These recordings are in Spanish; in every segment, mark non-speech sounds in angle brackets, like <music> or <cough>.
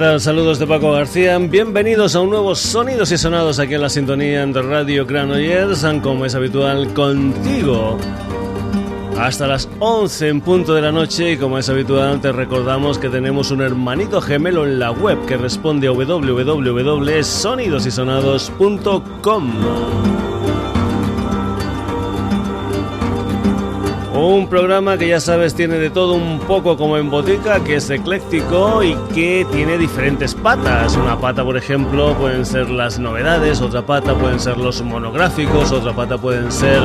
Saludos de Paco García. Bienvenidos a un nuevo Sonidos y Sonados aquí en la sintonía de Radio Granollers, como es habitual contigo. Hasta las 11 en punto de la noche y como es habitual te recordamos que tenemos un hermanito gemelo en la web que responde a www.sonidosysonados.com. Un programa que ya sabes tiene de todo un poco como en botica, que es ecléctico y que tiene diferentes patas. Una pata, por ejemplo, pueden ser las novedades, otra pata pueden ser los monográficos, otra pata pueden ser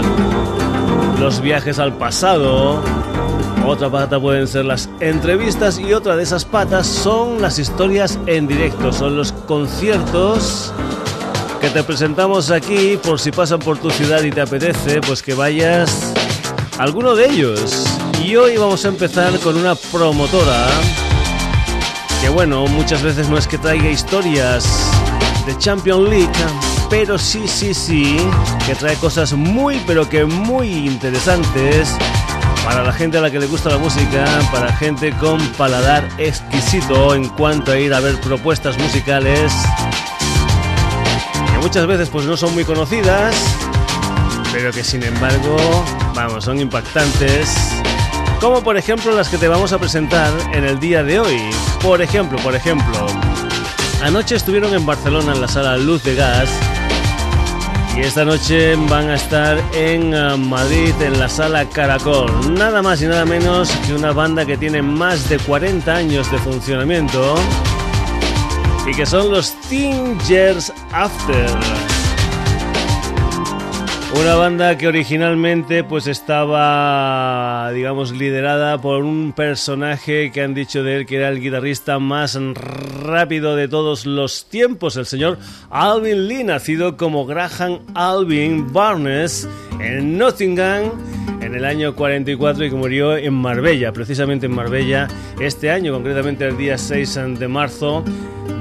los viajes al pasado, otra pata pueden ser las entrevistas y otra de esas patas son las historias en directo, son los conciertos que te presentamos aquí por si pasan por tu ciudad y te apetece, pues que vayas alguno de ellos. Y hoy vamos a empezar con una promotora que bueno, muchas veces no es que traiga historias de Champions League, pero sí, sí, sí, que trae cosas muy, pero que muy interesantes para la gente a la que le gusta la música, para gente con paladar exquisito en cuanto a ir a ver propuestas musicales que muchas veces pues no son muy conocidas, pero que sin embargo vamos, son impactantes, como por ejemplo las que te vamos a presentar en el día de hoy. Por ejemplo, por ejemplo, anoche estuvieron en Barcelona en la sala Luz de Gas y esta noche van a estar en uh, Madrid en la sala Caracol. Nada más y nada menos que una banda que tiene más de 40 años de funcionamiento y que son los Tingers After. Una banda que originalmente pues estaba, digamos, liderada por un personaje que han dicho de él que era el guitarrista más rápido de todos los tiempos, el señor Alvin Lee, nacido como Graham Alvin Barnes en Nottingham en el año 44 y que murió en Marbella, precisamente en Marbella este año, concretamente el día 6 de marzo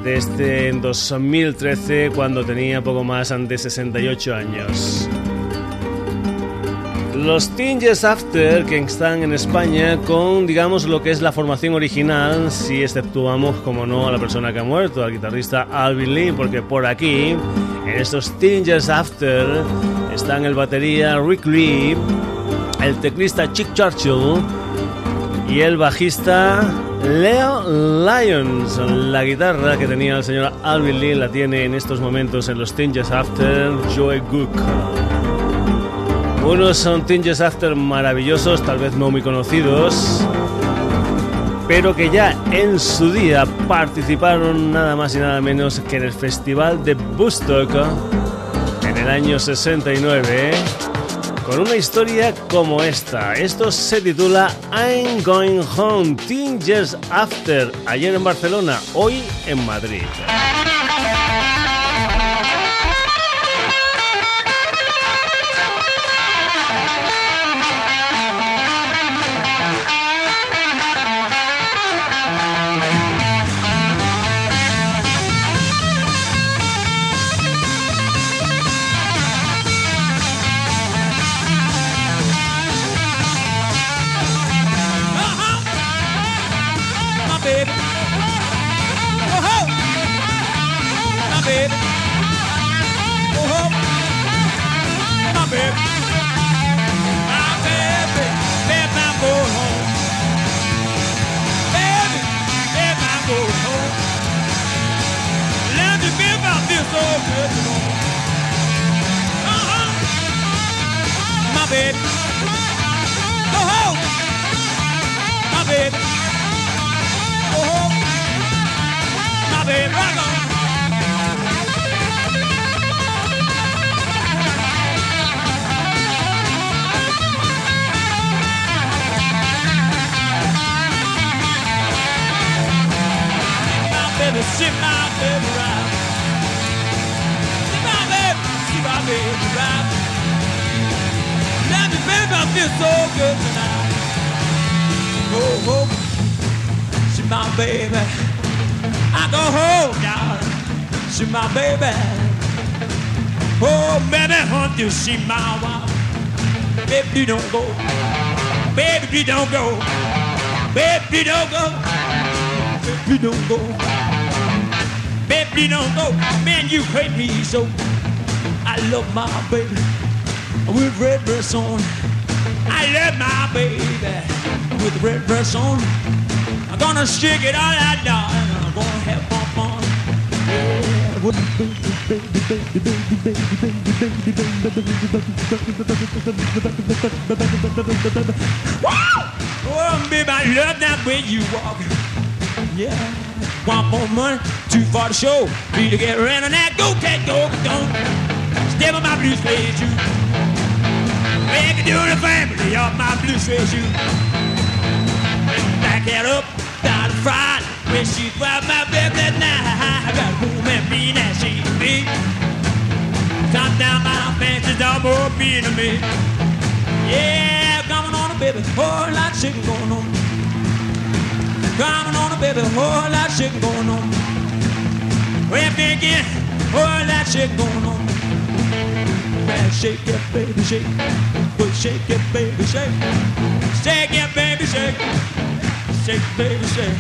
de este 2013 cuando tenía poco más de 68 años. Los Tinges After que están en España con, digamos, lo que es la formación original, si exceptuamos, como no, a la persona que ha muerto, al guitarrista Alvin Lee, porque por aquí, en estos Tinges After, están el batería Rick Lee, el teclista Chick Churchill y el bajista Leo Lyons. La guitarra que tenía el señor Alvin Lee la tiene en estos momentos en los Tinges After Joe Gook. Unos son Tinges After maravillosos, tal vez no muy conocidos, pero que ya en su día participaron nada más y nada menos que en el Festival de Woodstock en el año 69 con una historia como esta. Esto se titula I'm Going Home, Tinges After, ayer en Barcelona, hoy en Madrid. baby. Oh, baby. I'm baby. Home. Baby, home. Let me be about this old. Uh-huh. My baby. She might be right. She my baby, she my baby. right. Now, baby, I feel so good tonight. Oh, oh, she my baby. I go home, darling. She my baby. Oh, baby, hunt you, she my wife. Baby, you don't go. Baby, you don't go. Baby, you don't go. Baby, don't go. Baby, don't go. Man, you hate me so. I love my baby with red dress on. I love my baby with red dress on. I'm gonna shake it all out now and I'm gonna have fun fun. Yeah, with baby, baby, baby, baby, baby, baby, baby, baby, Oh, baby, I love that way you walk. Yeah. Want more money, too far to show. Need to get around on that. Go, cat, go, don't. Step on my blue suede shoe. It do the family of my blue suede shoe. Back it up, down the front. When she found my baby that night, I got a woman mean as she be. Top down my fancy dog more being to me. Yeah, coming on a baby, whole lot of shit going on. Coming on a baby, whole lot of shit going on. We're thinking, whole lot of shit going on. Man, shake it, baby, shake. Well, shake it, baby, shake. Shake it, baby, shake. Shake, baby, shake.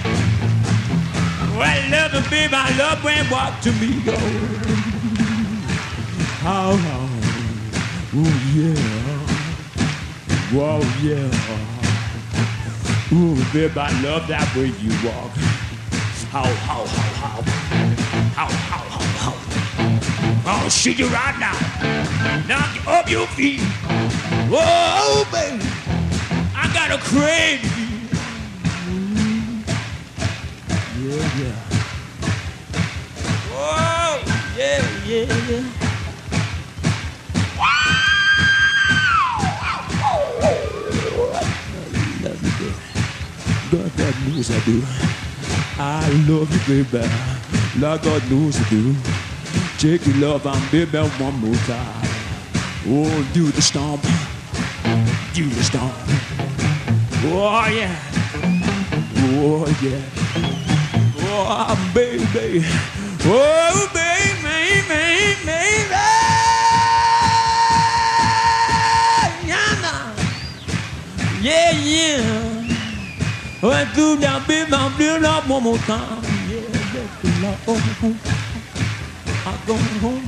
Well, love it, baby, I love when walk to me go. How, how, ooh, yeah. Whoa, yeah. Ooh, baby, I love that way you walk. How, how, how, how. I'll shoot you right now. Knock you off your feet. Whoa, baby. I got a crazy. Yeah, yeah. Whoa, yeah, yeah, yeah. God, that knows I do. I love you, baby. Like God knows I do. Take your love and baby one more time. Oh, do the stomp. Do the stomp. Oh, yeah. Oh, yeah. Oh, baby. Oh, baby, baby, baby. Yeah, yeah. Went through that baby, I'm doing one more time. Love. Oh, oh. I'm going home.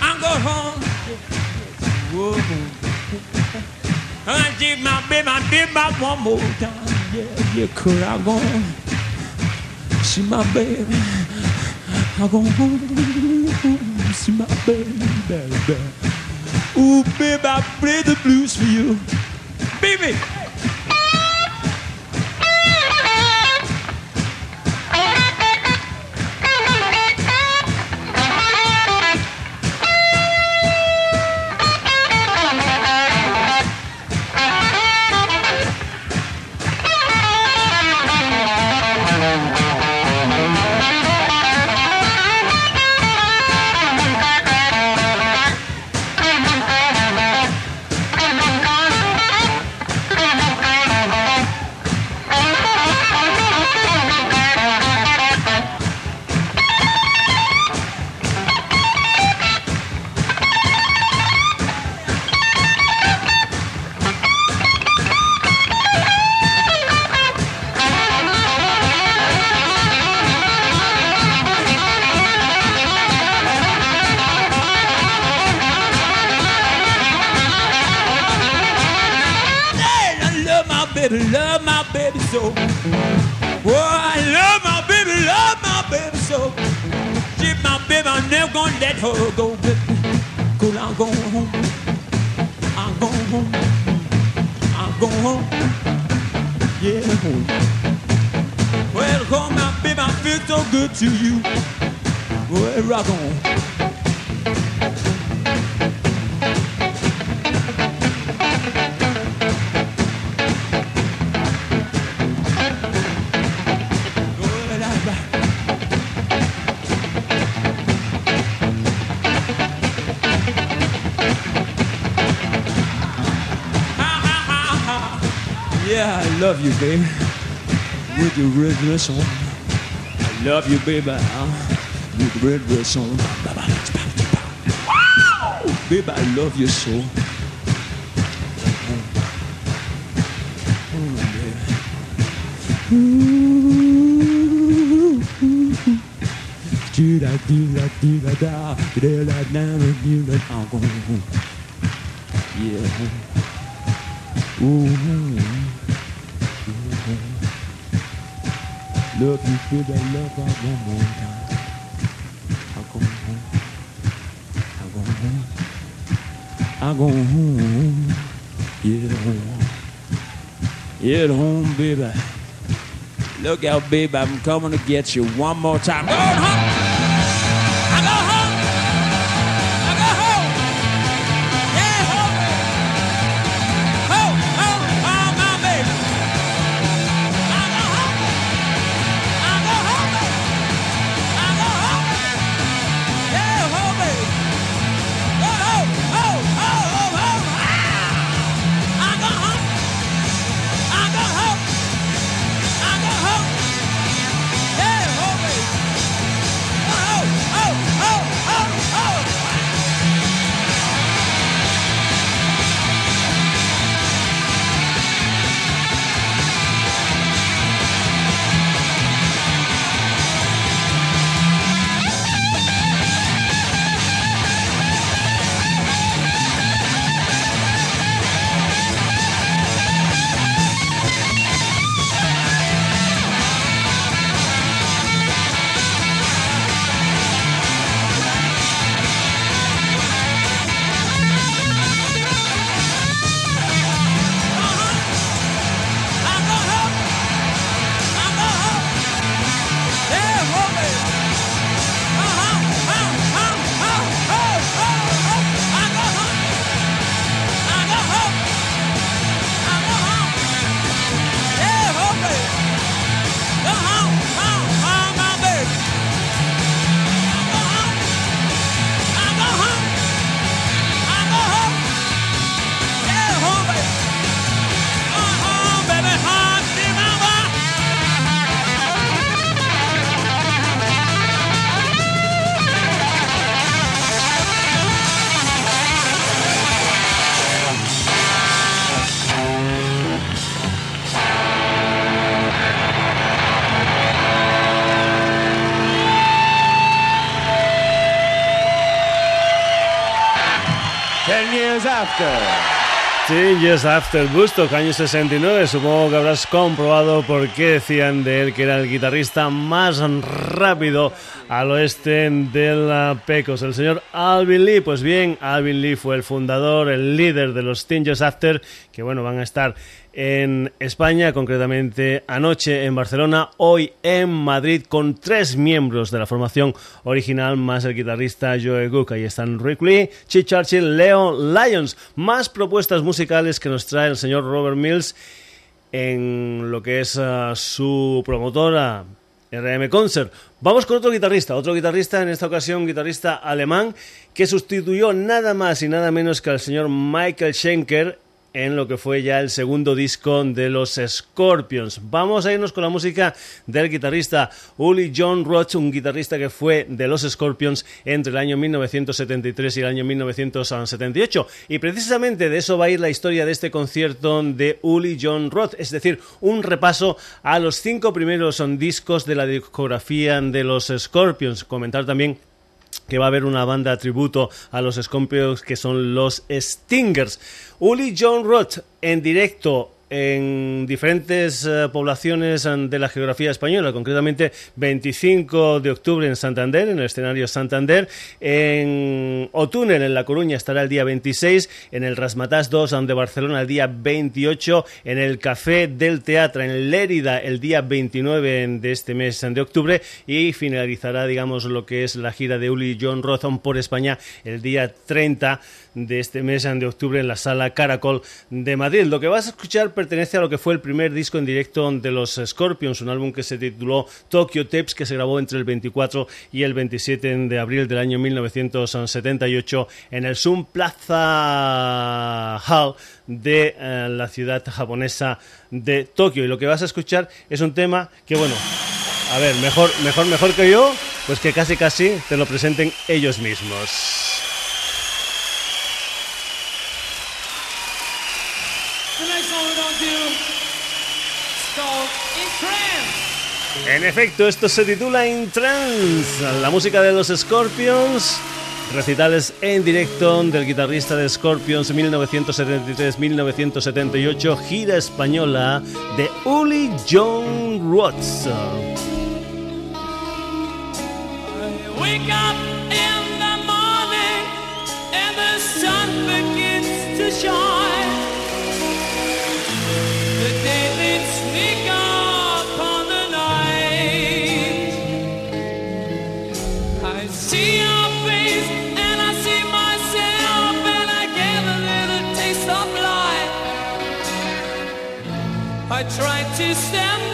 I'm going home. Whoa. I did my baby, I did my one more time. Yeah, yeah, could I go see my baby? I go home, see my baby, baby. Ooh, baby, I play the blues for you, baby. Love you, baby. With your red dress on. I love you, baby. With the red dress on. Baby, I love you so. Oh. Ooh, going home. Yeah. Ooh. Look, you feel that love out one more time. I'm going home. I'm going home. I'm going home. Get home. Get home, baby. Look out, baby. I'm coming to get you one more time. Go home. Yes After Busto, año 69. Supongo que habrás comprobado por qué decían de él que era el guitarrista más rápido al oeste del Pecos. El señor Alvin Lee, pues bien, Alvin Lee fue el fundador, el líder de los Yes After, que bueno, van a estar en España, concretamente anoche en Barcelona, hoy en Madrid, con tres miembros de la formación original, más el guitarrista Joe Cook. Ahí están Rick Lee, Chi Churchill, Lyons. Más propuestas musicales que nos trae el señor Robert Mills en lo que es uh, su promotora. RM Concert. Vamos con otro guitarrista, otro guitarrista, en esta ocasión guitarrista alemán, que sustituyó nada más y nada menos que al señor Michael Schenker en lo que fue ya el segundo disco de los Scorpions. Vamos a irnos con la música del guitarrista Uli John Roth, un guitarrista que fue de los Scorpions entre el año 1973 y el año 1978. Y precisamente de eso va a ir la historia de este concierto de Uli John Roth, es decir, un repaso a los cinco primeros discos de la discografía de los Scorpions. Comentar también que va a haber una banda tributo a los Scorpions que son los Stingers. Uli John Roth en directo en diferentes eh, poblaciones eh, de la geografía española, concretamente 25 de octubre en Santander, en el escenario Santander, en Otúnel, en La Coruña, estará el día 26, en el Rasmatas 2 de Barcelona el día 28, en el Café del Teatro en Lérida el día 29 de este mes de octubre y finalizará, digamos, lo que es la gira de Uli John Rothon por España el día 30 de este mes de octubre en la sala Caracol de Madrid. Lo que vas a escuchar pertenece a lo que fue el primer disco en directo de los Scorpions, un álbum que se tituló Tokyo Tapes, que se grabó entre el 24 y el 27 de abril del año 1978 en el Sun Plaza Hall de eh, la ciudad japonesa de Tokio. Y lo que vas a escuchar es un tema que, bueno, a ver, mejor, mejor, mejor que yo, pues que casi casi te lo presenten ellos mismos. The next one we're gonna do is called In Trance. En efecto, esto se titula In Trance, la música de los Scorpions, recitales en directo del guitarrista de Scorpions 1973-1978, gira española de Uli John Roth. Tried to stand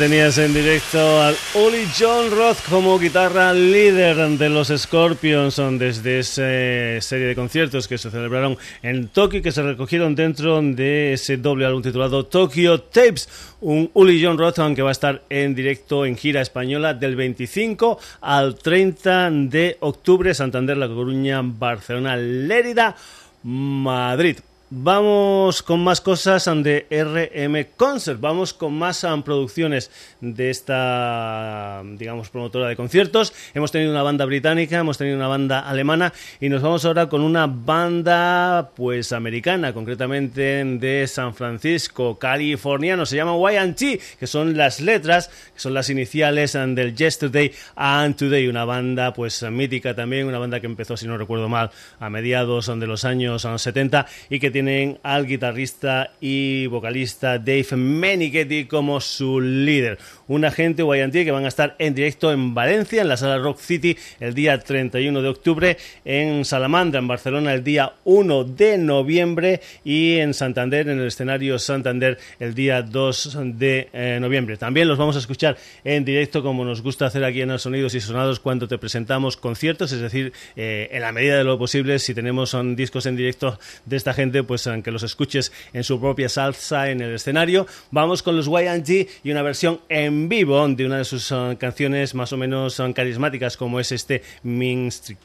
tenías en directo al Uli John Roth como guitarra líder de los Scorpions desde esa serie de conciertos que se celebraron en Tokio y que se recogieron dentro de ese doble álbum titulado Tokyo Tapes. Un Uli John Roth que va a estar en directo en gira española del 25 al 30 de octubre, Santander, La Coruña, Barcelona, Lérida, Madrid. Vamos con más cosas de RM Concert, vamos con más producciones de esta, digamos, promotora de conciertos. Hemos tenido una banda británica, hemos tenido una banda alemana y nos vamos ahora con una banda, pues, americana, concretamente de San Francisco, californiano. Se llama YT, que son las letras, que son las iniciales del Yesterday and Today. Una banda, pues, mítica también, una banda que empezó, si no recuerdo mal, a mediados de los años 70 y que tiene tienen al guitarrista y vocalista Dave Meniketti como su líder. Un agente guayantí que van a estar en directo en Valencia, en la sala Rock City, el día 31 de octubre, en Salamandra, en Barcelona, el día 1 de noviembre y en Santander, en el escenario Santander, el día 2 de eh, noviembre. También los vamos a escuchar en directo, como nos gusta hacer aquí en Sonidos y Sonados, cuando te presentamos conciertos, es decir, eh, en la medida de lo posible, si tenemos son discos en directo de esta gente, pues que los escuches en su propia salsa en el escenario. Vamos con los YG y una versión en vivo de una de sus uh, canciones más o menos uh, carismáticas como es este Mean Street.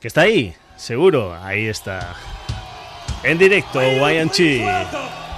Que está ahí, seguro, ahí está. En directo, YG.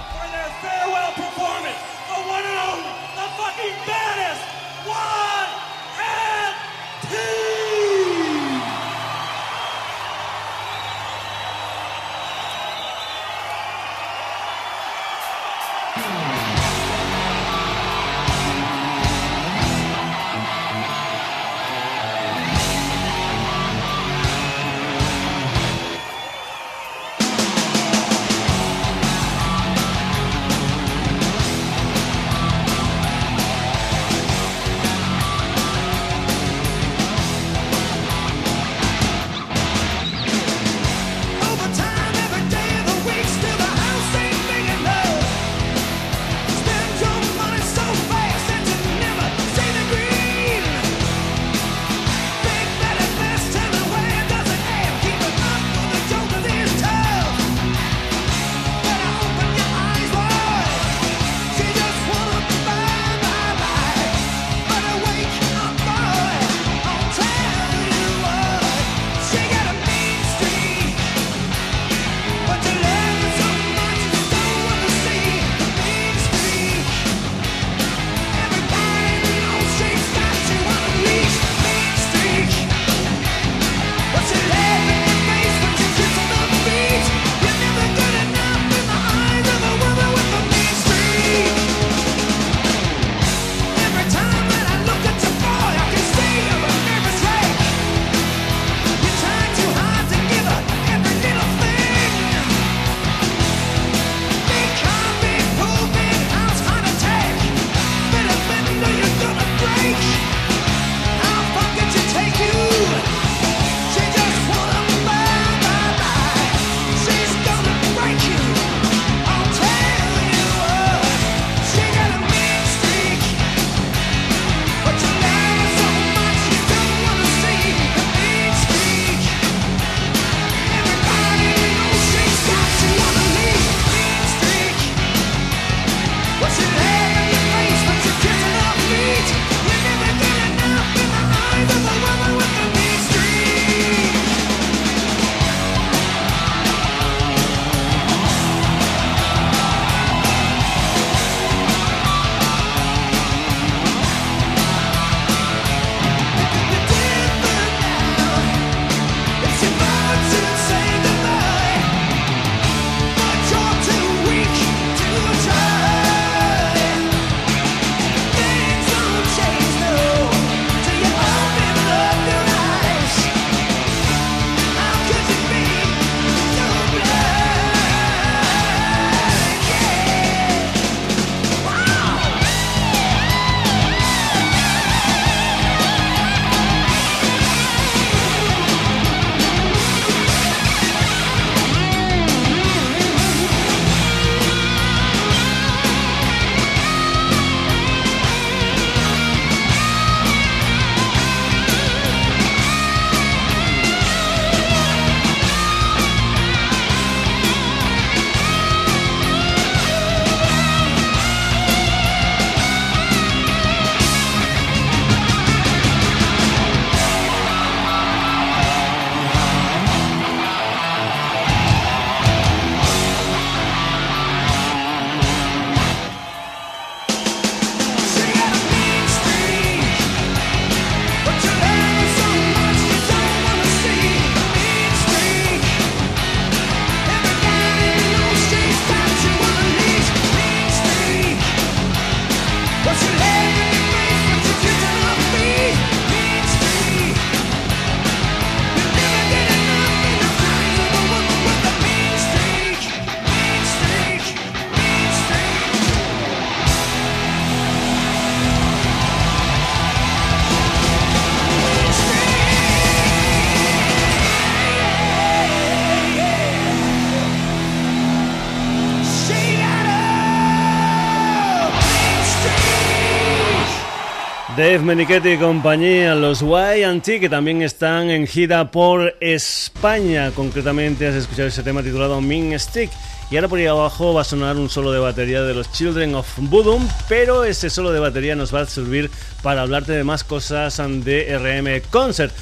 Dave Menichetti y compañía, los YT, que también están en gira por España. Concretamente, has escuchado ese tema titulado Min Stick. Y ahora por ahí abajo va a sonar un solo de batería de los Children of Bodom, pero ese solo de batería nos va a servir para hablarte de más cosas de RM Concert.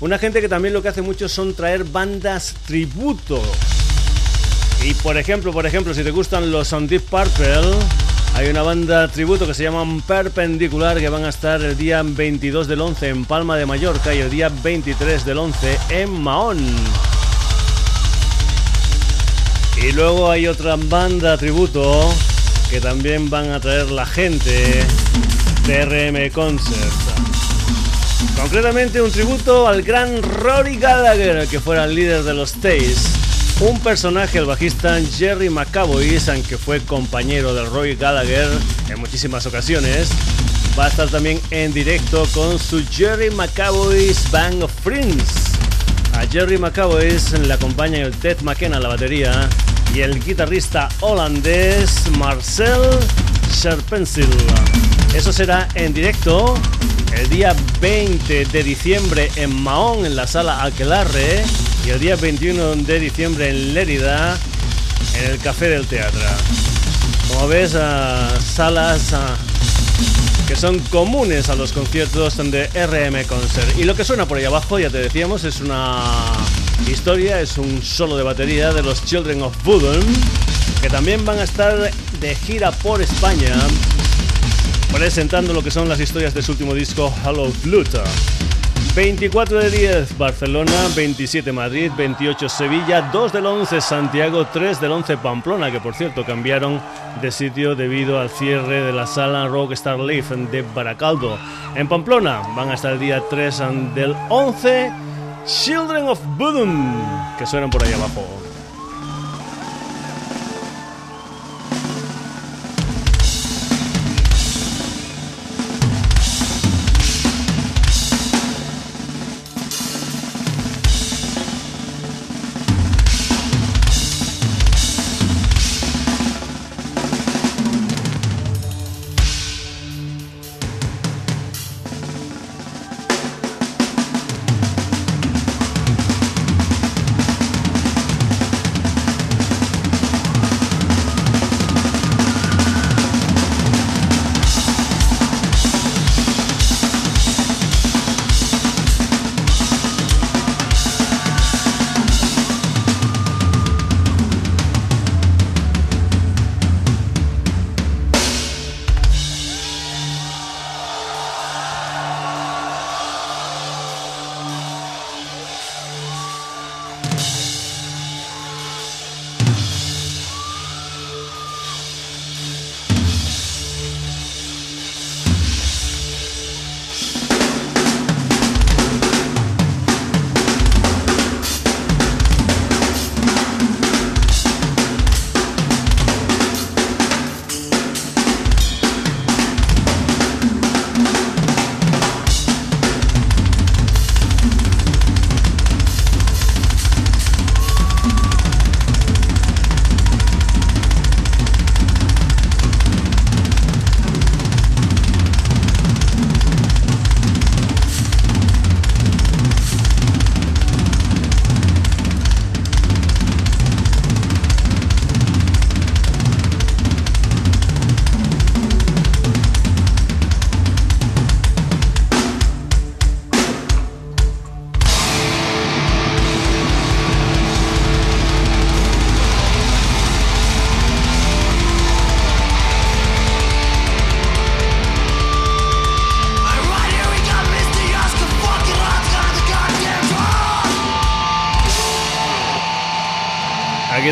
Una gente que también lo que hace mucho son traer bandas tributo. Y por ejemplo, por ejemplo, si te gustan los On Deep Purple, hay una banda tributo que se llama Perpendicular que van a estar el día 22 del 11 en Palma de Mallorca y el día 23 del 11 en Mahón. Y luego hay otra banda tributo que también van a traer la gente de RM Concert. Concretamente un tributo al gran Rory Gallagher, que fuera el líder de los Tays. Un personaje, el bajista Jerry McAvoy, aunque fue compañero de Roy Gallagher en muchísimas ocasiones, va a estar también en directo con su Jerry McAvoy's Band of Friends. A Jerry McAvoy le acompaña el Ted McKenna a la batería y el guitarrista holandés Marcel Sharpensil. Eso será en directo el día 20 de diciembre en Mahón, en la sala Aquelarre y el día 21 de diciembre en Lérida, en el Café del Teatro. Como ves, salas que son comunes a los conciertos de RM Concert. Y lo que suena por ahí abajo, ya te decíamos, es una historia, es un solo de batería de los Children of Bodom, que también van a estar de gira por España presentando lo que son las historias de su último disco Hello Pluto. 24 de 10 Barcelona, 27 Madrid, 28 Sevilla, 2 del 11 Santiago, 3 del 11 Pamplona, que por cierto cambiaron de sitio debido al cierre de la sala Rockstar Live de Baracaldo. En Pamplona van a estar el día 3 del 11 Children of Bodom, que suenan por ahí abajo.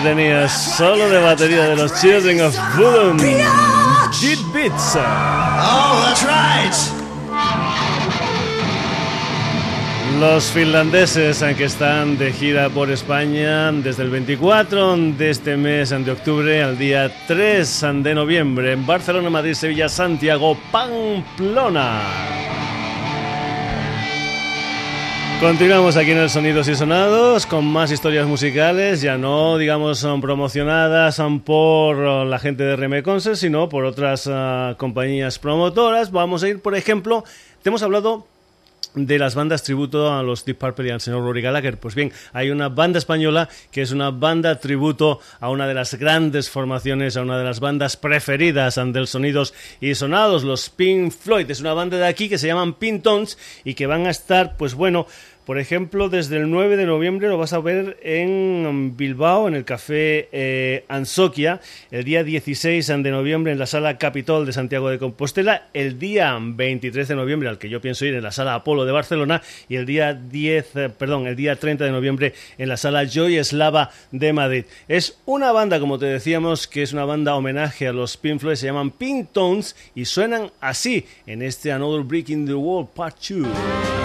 Tenías solo de batería de los Children of Bodom. Cheat Beats. Oh, that's right. Los finlandeses, aunque están de gira por España desde el 24 de este mes de octubre al día 3 de noviembre en Barcelona, Madrid, Sevilla, Santiago, Pamplona. Continuamos aquí en el Sonidos y Sonados con más historias musicales, ya no, digamos, son promocionadas por la gente de Reme Concert, sino por otras uh, compañías promotoras. Vamos a ir, por ejemplo, te hemos hablado de las bandas tributo a los Deep Purple y al señor Rory Gallagher. Pues bien, hay una banda española que es una banda tributo a una de las grandes formaciones, a una de las bandas preferidas del Sonidos y Sonados, los Pink Floyd. Es una banda de aquí que se llaman Pintons y que van a estar, pues bueno, por ejemplo, desde el 9 de noviembre lo vas a ver en Bilbao, en el Café eh, Ansoquia, el día 16 de noviembre en la Sala Capitol de Santiago de Compostela, el día 23 de noviembre, al que yo pienso ir, en la Sala Apolo de Barcelona, y el día 10, eh, perdón, el día 30 de noviembre en la Sala Joy Eslava de Madrid. Es una banda, como te decíamos, que es una banda homenaje a los Pink Floyd, se llaman Pink Tones y suenan así en este Another Break in the Wall Part 2.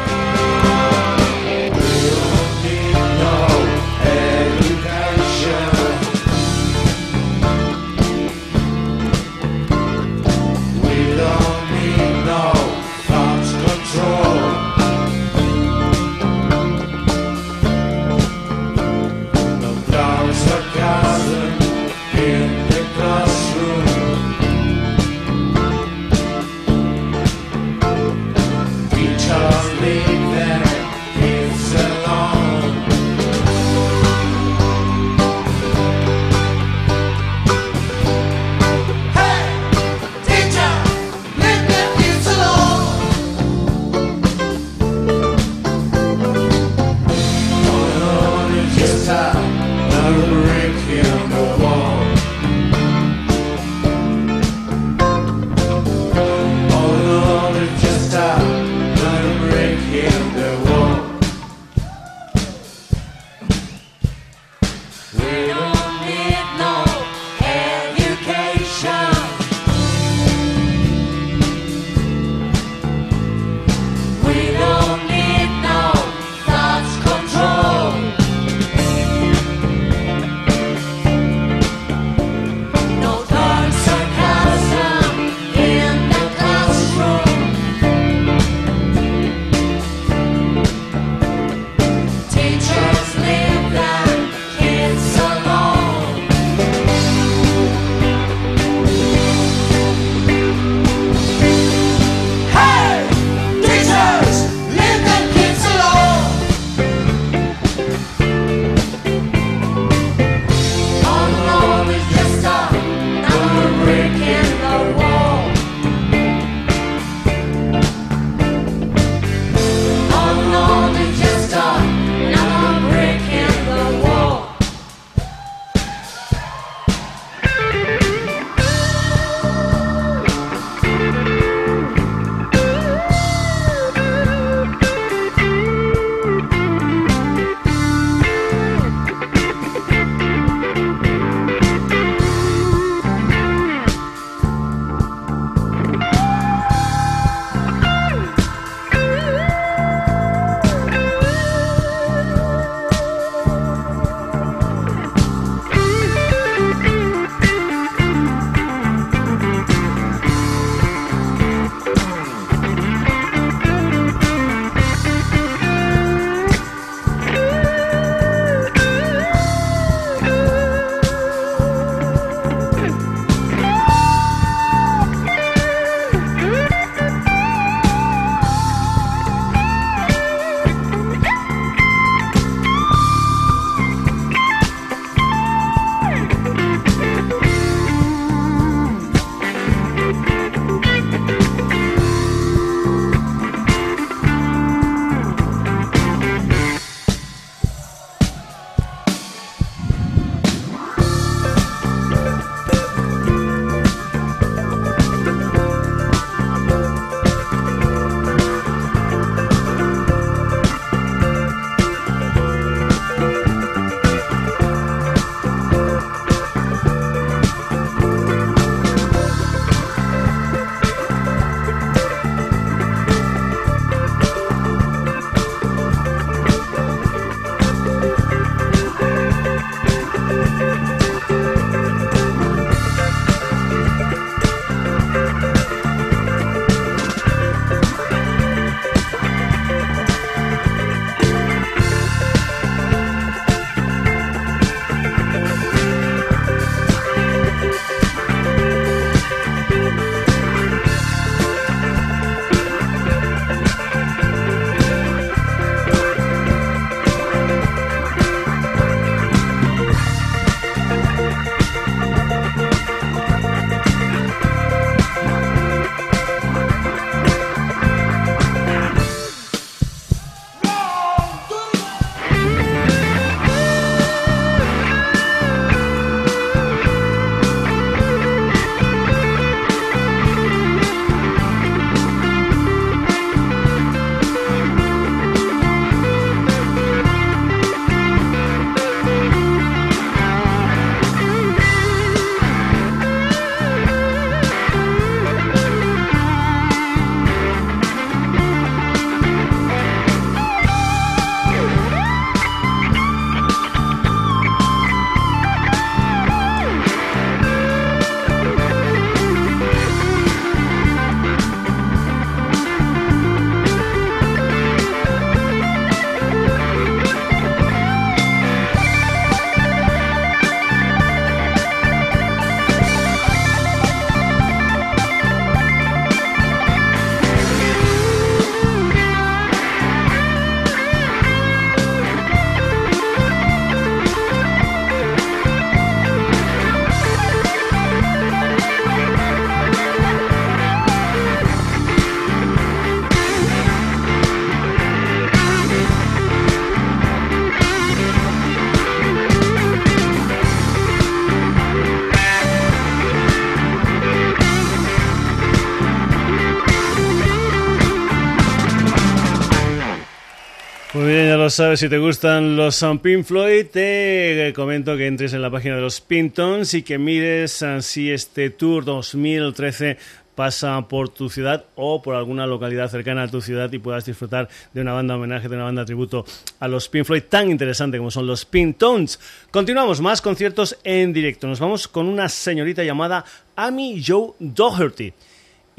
Sabes, si te gustan los Pink Floyd, te comento que entres en la página de los Pintons y que mires ah, si este Tour 2013 pasa por tu ciudad o por alguna localidad cercana a tu ciudad y puedas disfrutar de una banda homenaje, de una banda tributo a los Pink Floyd tan interesante como son los Pintones. Continuamos, más conciertos en directo. Nos vamos con una señorita llamada Amy Joe Doherty.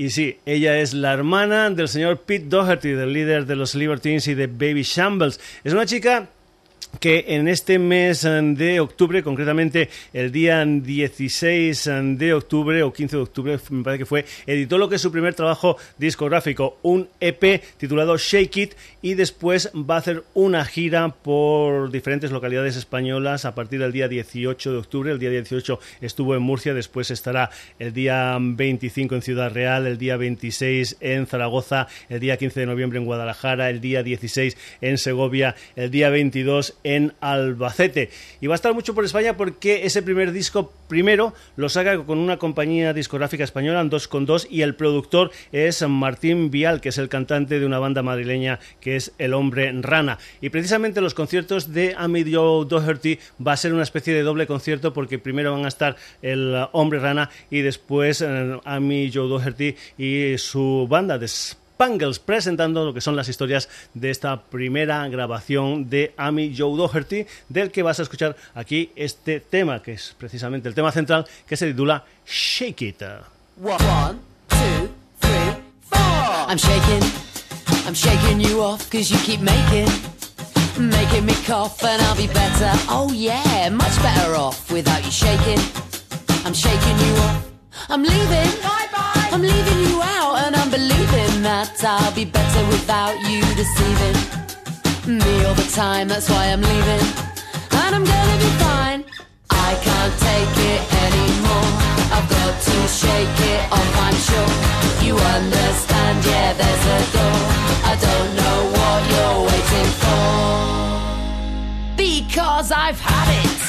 Y sí, ella es la hermana del señor Pete Doherty, del líder de los Libertines y de Baby Shambles. Es una chica que en este mes eh, de octubre, concretamente el día 16 eh, de octubre o 15 de octubre, me parece que fue, editó lo que es su primer trabajo discográfico, un EP titulado Shake It, y después va a hacer una gira por diferentes localidades españolas a partir del día 18 de octubre. El día 18 estuvo en Murcia, después estará el día 25 en Ciudad Real, el día 26 en Zaragoza, el día 15 de noviembre en Guadalajara, el día 16 en Segovia, el día 22 en Albacete. Y va a estar mucho por España porque ese primer disco primero lo saca con una compañía discográfica española, 2 y el productor es Martín Vial, que es el cantante de una banda madrileña que es El Hombre Rana. Y precisamente los conciertos de Amidio Doherty va a ser una especie de doble concierto porque primero van a estar El Hombre Rana y después eh, Amy Joe Doherty y su banda de Bangles presentando lo que son las historias de esta primera grabación de Amy Joe Doherty, del que vas a escuchar aquí este tema, que es precisamente el tema central, que se titula Shake It. One, two, three, four. I'm shaking, I'm shaking you off cause you keep making, making me cough and I'll be better. Oh yeah, much better off without you shaking. I'm shaking you off. I'm leaving. I'm leaving you out, and I'm believing that I'll be better without you deceiving me all the time. That's why I'm leaving, and I'm gonna be fine. I can't take it anymore. I've got to shake it off. I'm sure you understand. Yeah, there's a door. I don't know what you're waiting for because I've had it.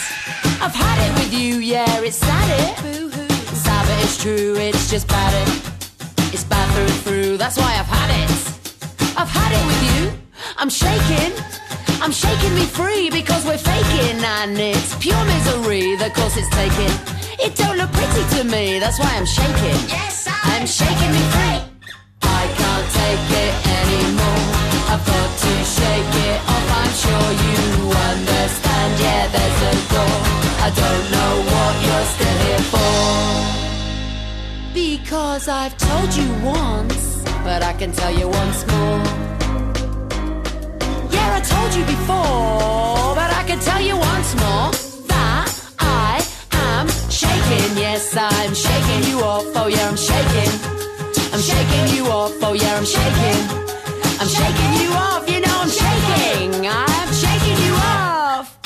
I've had it with you. Yeah, it's sad it. Boo-hoo it's true, it's just bad it. It's bad through and through, that's why I've had it. I've had it with you. I'm shaking, I'm shaking me free because we're faking and it's pure misery. The course it's taking. It don't look pretty to me, that's why I'm shaking. Yes, I'm shaking me free. I can't take it anymore. I've got to shake it off. I'm sure you understand. Yeah, there's a door. I don't know what you're still here for. Because I've told you once, but I can tell you once more. Yeah, I told you before, but I can tell you once more that I am shaking. Yes, I'm shaking you off. Oh, yeah, I'm shaking. I'm shaking you off. Oh, yeah, I'm shaking. I'm shaking you off. You know, I'm shaking. I'm shaking you off.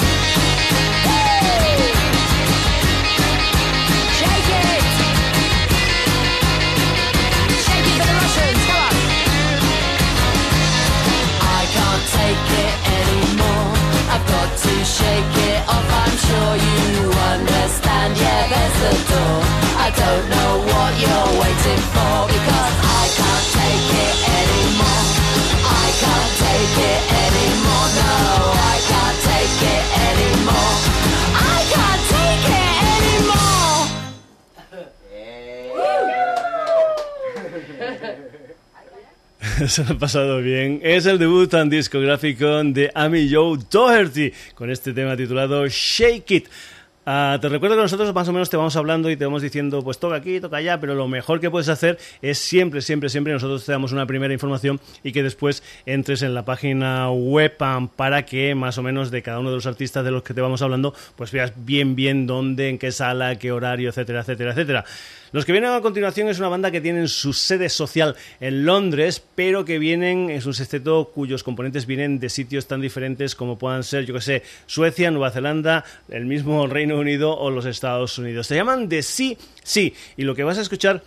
Shake it off, I'm sure you understand. Yeah, there's the door. I don't know what you're waiting for because I can't take it anymore. I can't take it <laughs> se lo ha pasado bien. Es el debut tan discográfico de Amy Joe Doherty con este tema titulado Shake It. Ah, te recuerdo que nosotros más o menos te vamos hablando y te vamos diciendo, pues toca aquí, toca allá, pero lo mejor que puedes hacer es siempre, siempre, siempre nosotros te damos una primera información y que después entres en la página web para que más o menos de cada uno de los artistas de los que te vamos hablando, pues veas bien, bien dónde, en qué sala, qué horario, etcétera, etcétera, etcétera. Los que vienen a continuación es una banda que tienen su sede social en Londres, pero que vienen, es un sexteto cuyos componentes vienen de sitios tan diferentes como puedan ser, yo que sé, Suecia, Nueva Zelanda, el mismo Reino Unido o los Estados Unidos. Se llaman The Sí, sí, y lo que vas a escuchar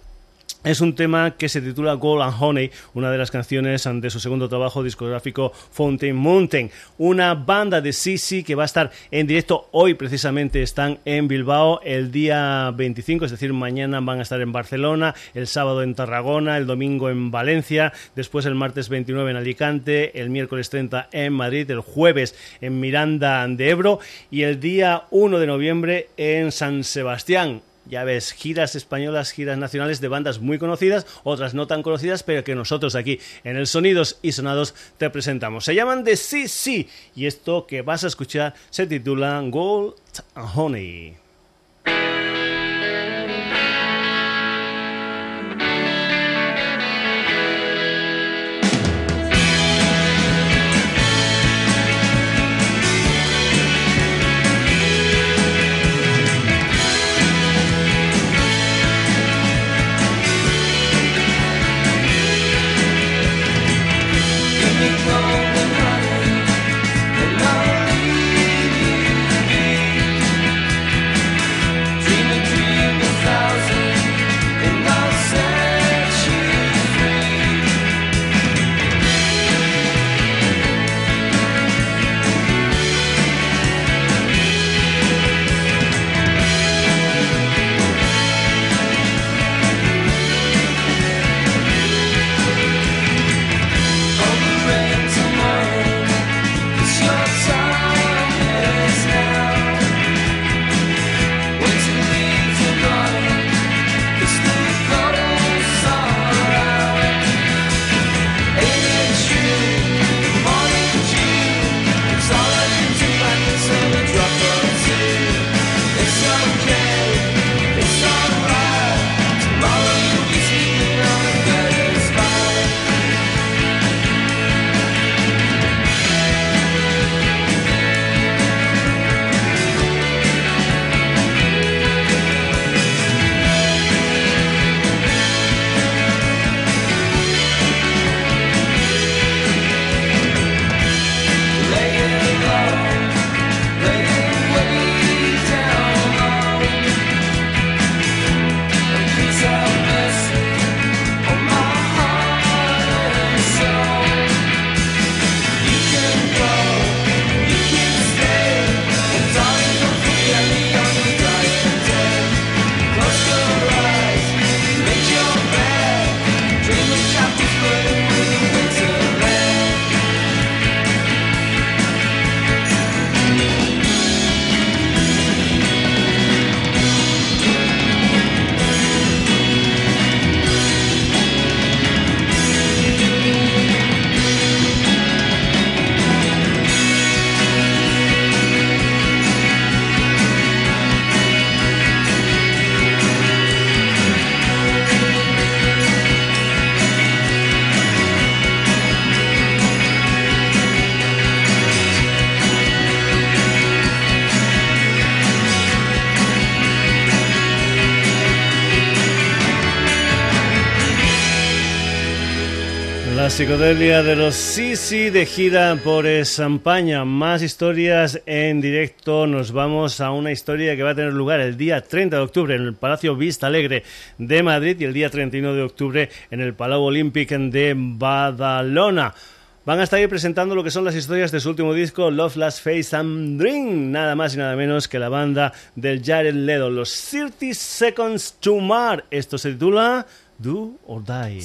es un tema que se titula Gold and Honey, una de las canciones de su segundo trabajo discográfico Fountain Mountain. Una banda de Sisi que va a estar en directo hoy, precisamente están en Bilbao el día 25, es decir, mañana van a estar en Barcelona, el sábado en Tarragona, el domingo en Valencia, después el martes 29 en Alicante, el miércoles 30 en Madrid, el jueves en Miranda de Ebro y el día 1 de noviembre en San Sebastián ya ves, giras españolas, giras nacionales de bandas muy conocidas, otras no tan conocidas, pero que nosotros aquí en el Sonidos y Sonados te presentamos. Se llaman The Sí y esto que vas a escuchar se titula Gold Honey. Psicodelia de los Sisi de gira por España. Más historias en directo. Nos vamos a una historia que va a tener lugar el día 30 de octubre en el Palacio Vista Alegre de Madrid y el día 31 de octubre en el Palau Olímpic de Badalona. Van a estar ahí presentando lo que son las historias de su último disco, Love, Last Face and Dream. Nada más y nada menos que la banda del Jared Ledo, los 30 Seconds to Mars. Esto se titula Do or Die.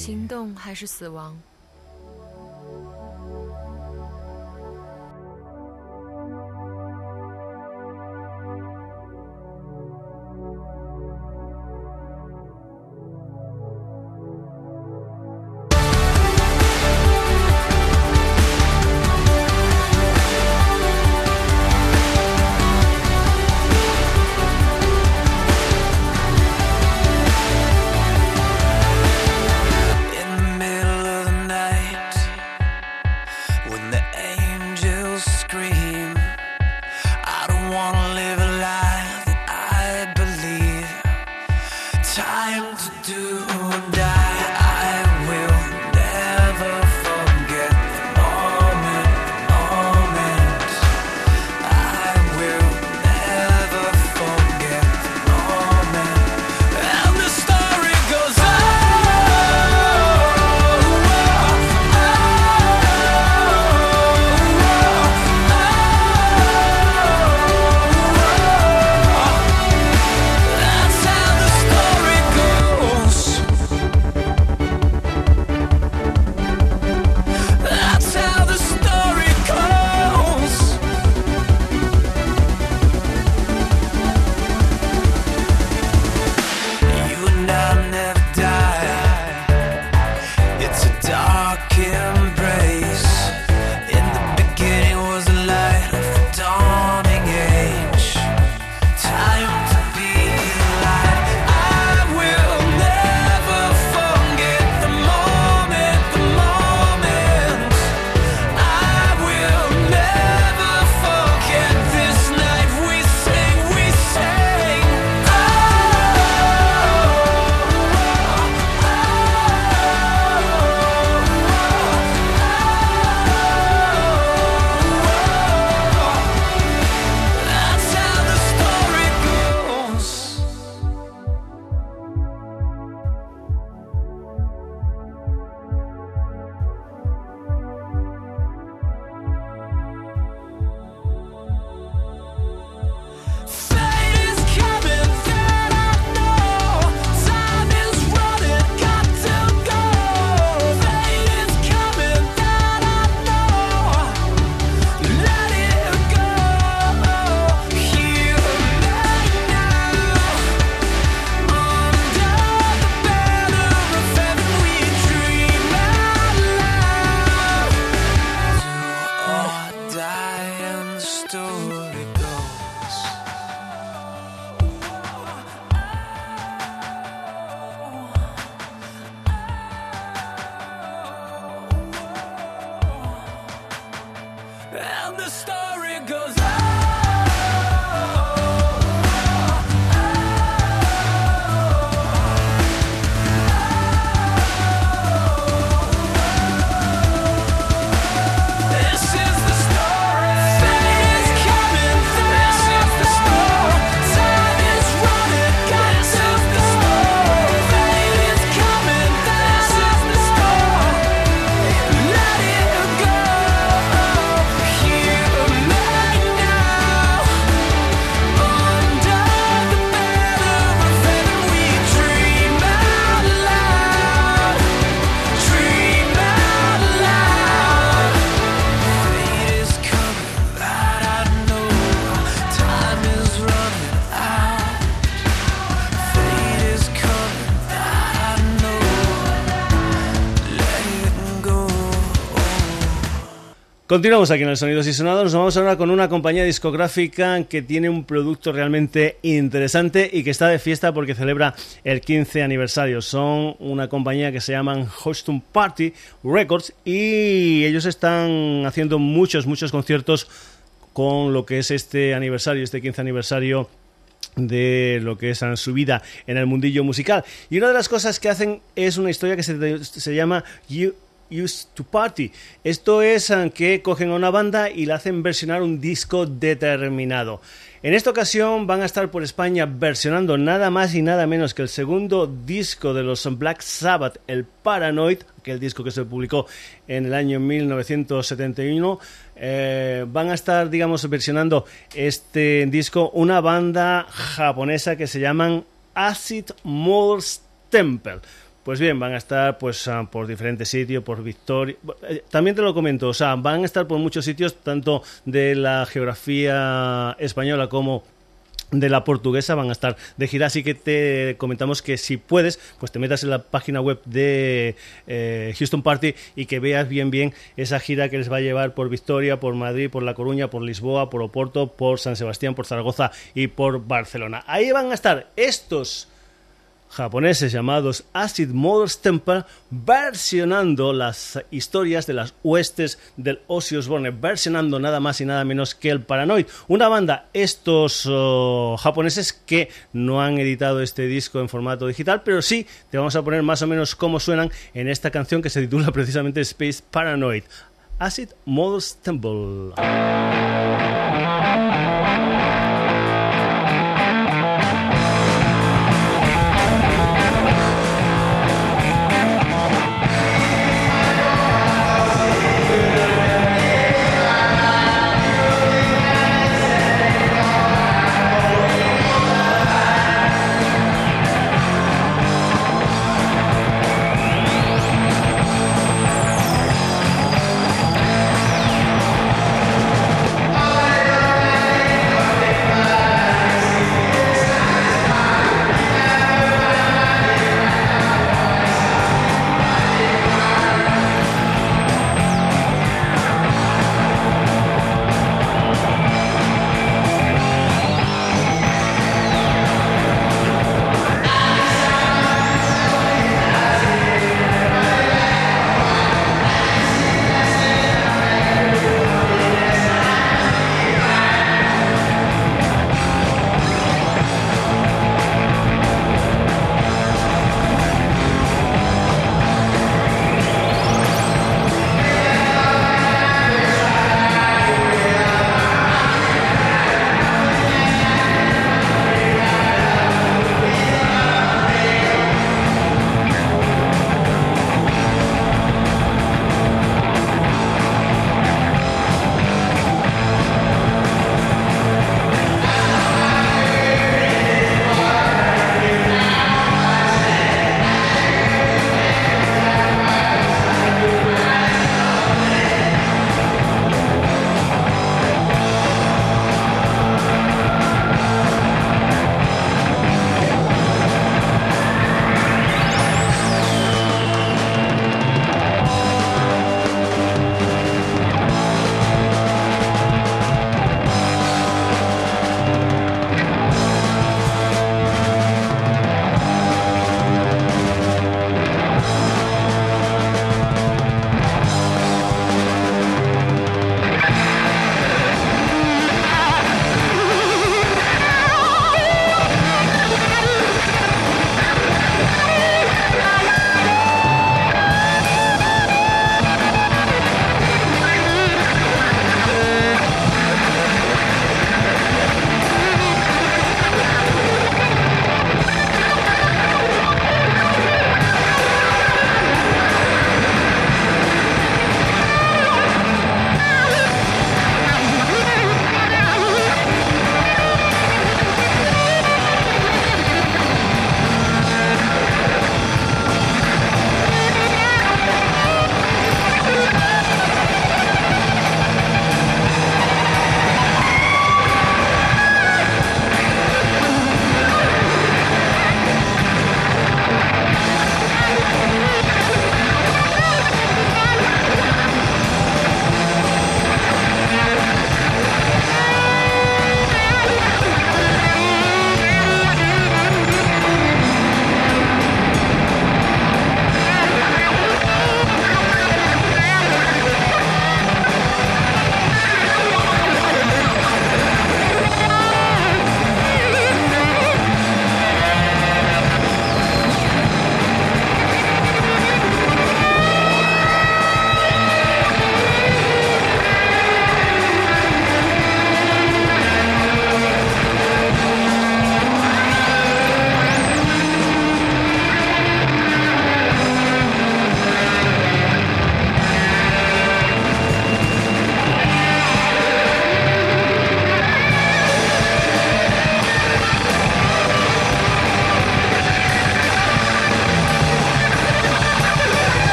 Continuamos aquí en el Sonidos y Sonados. Nos vamos ahora con una compañía discográfica que tiene un producto realmente interesante y que está de fiesta porque celebra el 15 aniversario. Son una compañía que se llaman Houston Party Records y ellos están haciendo muchos, muchos conciertos con lo que es este aniversario, este 15 aniversario de lo que es su vida en el mundillo musical. Y una de las cosas que hacen es una historia que se, se llama You Used to Party. Esto es eh, que cogen a una banda y la hacen versionar un disco determinado. En esta ocasión van a estar por España versionando nada más y nada menos que el segundo disco de los Black Sabbath, el Paranoid, que el disco que se publicó en el año 1971. Eh, van a estar, digamos, versionando este disco una banda japonesa que se llaman Acid Mothers Temple. Pues bien, van a estar pues ah, por diferentes sitios, por Victoria. Eh, también te lo comento, o sea, van a estar por muchos sitios, tanto de la geografía española como de la portuguesa van a estar de gira, así que te comentamos que si puedes, pues te metas en la página web de eh, Houston Party y que veas bien bien esa gira que les va a llevar por Victoria, por Madrid, por La Coruña, por Lisboa, por Oporto, por San Sebastián, por Zaragoza y por Barcelona. Ahí van a estar estos japoneses llamados Acid Mother's Temple versionando las historias de las huestes del Ozzy Osbourne, versionando nada más y nada menos que el Paranoid, una banda estos oh, japoneses que no han editado este disco en formato digital, pero sí te vamos a poner más o menos cómo suenan en esta canción que se titula precisamente Space Paranoid. Acid Mother's Temple.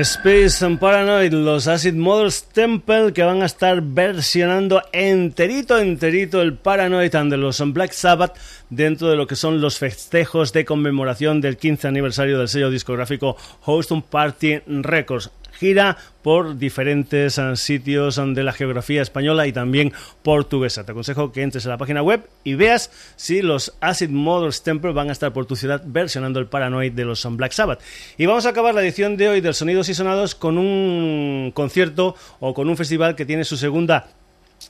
Space and Paranoid, los Acid Models Temple que van a estar versionando enterito, enterito el Paranoid and de los Black Sabbath dentro de lo que son los festejos de conmemoración del 15 aniversario del sello discográfico Houston Party Records gira por diferentes eh, sitios eh, de la geografía española y también portuguesa. Te aconsejo que entres a la página web y veas si los Acid Models Temple van a estar por tu ciudad versionando el Paranoid de los Black Sabbath. Y vamos a acabar la edición de hoy del Sonidos y Sonados con un concierto o con un festival que tiene su segunda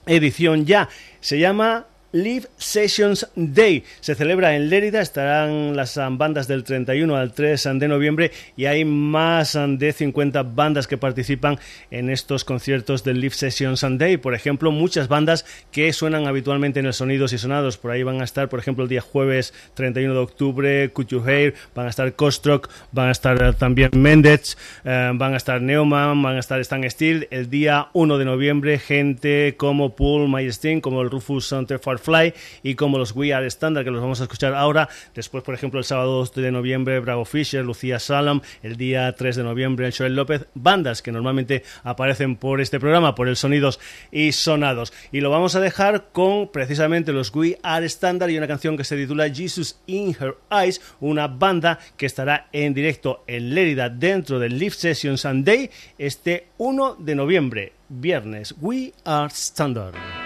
edición ya. Se llama Live Sessions Day. Se celebra en Lérida, estarán las bandas del 31 al 3 de noviembre y hay más de 50 bandas que participan en estos conciertos del Live Sessions Day. Por ejemplo, muchas bandas que suenan habitualmente en el Sonidos y Sonados. Por ahí van a estar, por ejemplo, el día jueves 31 de octubre, Hair, van a estar Kostrock, van a estar también Mendez, eh, van a estar Neumann, van a estar Stan Steel. El día 1 de noviembre, gente como Paul Majestin, como el Rufus Far Fly y como los We Are Standard, que los vamos a escuchar ahora. Después, por ejemplo, el sábado 2 de noviembre, Bravo Fisher, Lucía Salam. El día 3 de noviembre, el Joel López. Bandas que normalmente aparecen por este programa, por el Sonidos y Sonados. Y lo vamos a dejar con precisamente los We Are Standard y una canción que se titula Jesus in Her Eyes, una banda que estará en directo en Lérida dentro del Live Session Sunday este 1 de noviembre, viernes. We Are Standard.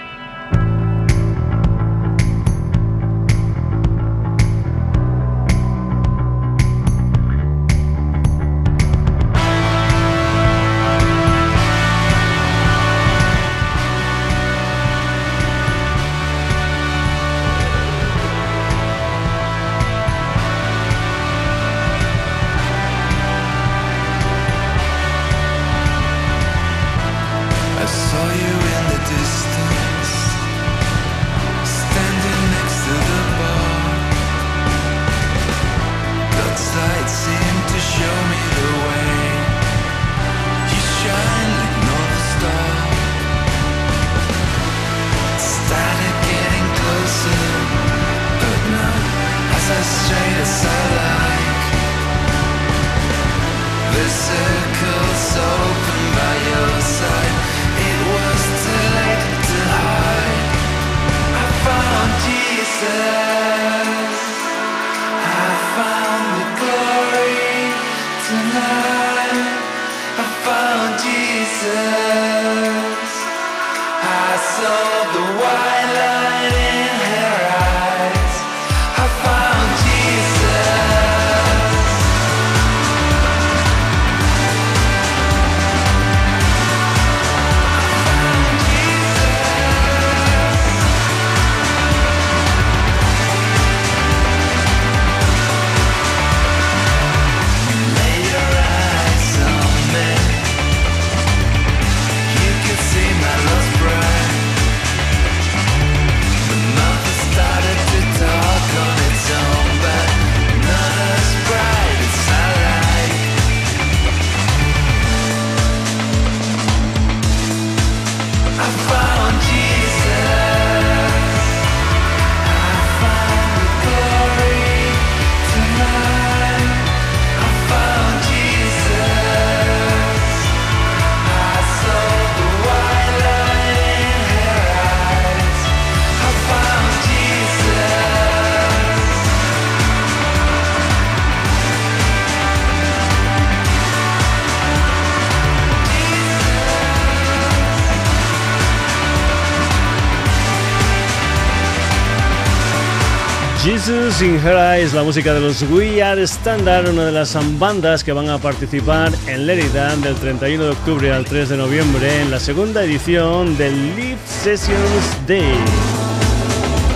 Jesus in Her Eyes, la música de los We Are Standard, una de las bandas que van a participar en Lerida del 31 de octubre al 3 de noviembre en la segunda edición del Live Sessions Day.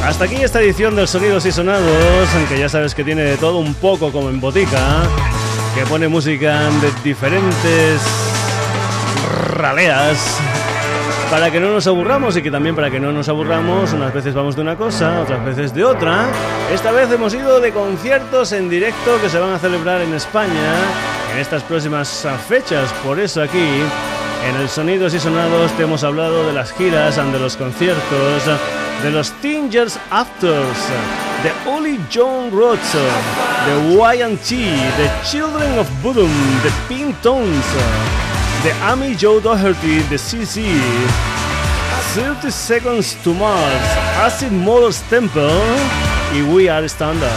Hasta aquí esta edición del Sonidos y Sonados, aunque ya sabes que tiene de todo un poco como en botica, que pone música de diferentes raleas para que no nos aburramos y que también para que no nos aburramos, unas veces vamos de una cosa, otras veces de otra. Esta vez hemos ido de conciertos en directo que se van a celebrar en España en estas próximas fechas. Por eso aquí, en el Sonidos y Sonados, te hemos hablado de las giras, de los conciertos, de los Tingers Afters The Oli John Rods, The Y&T, The Children of Bodom, The Pink Tones, The Amy Joe Doherty, The CC, 30 Seconds to Mars, Acid Motors Temple y We Are Standard.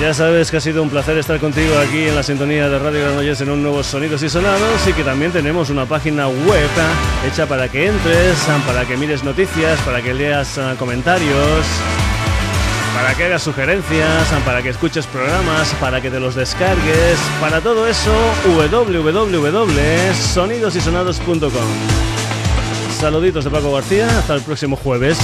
Ya sabes que ha sido un placer estar contigo aquí en la sintonía de Radio Granollers en un nuevo Sonidos y Sonados y que también tenemos una página web hecha para que entres, para que mires noticias, para que leas ah, comentarios, para que hagas sugerencias, para que escuches programas, para que te los descargues. Para todo eso, www.sonidosysonados.com. Saluditos de Paco García, hasta el próximo jueves.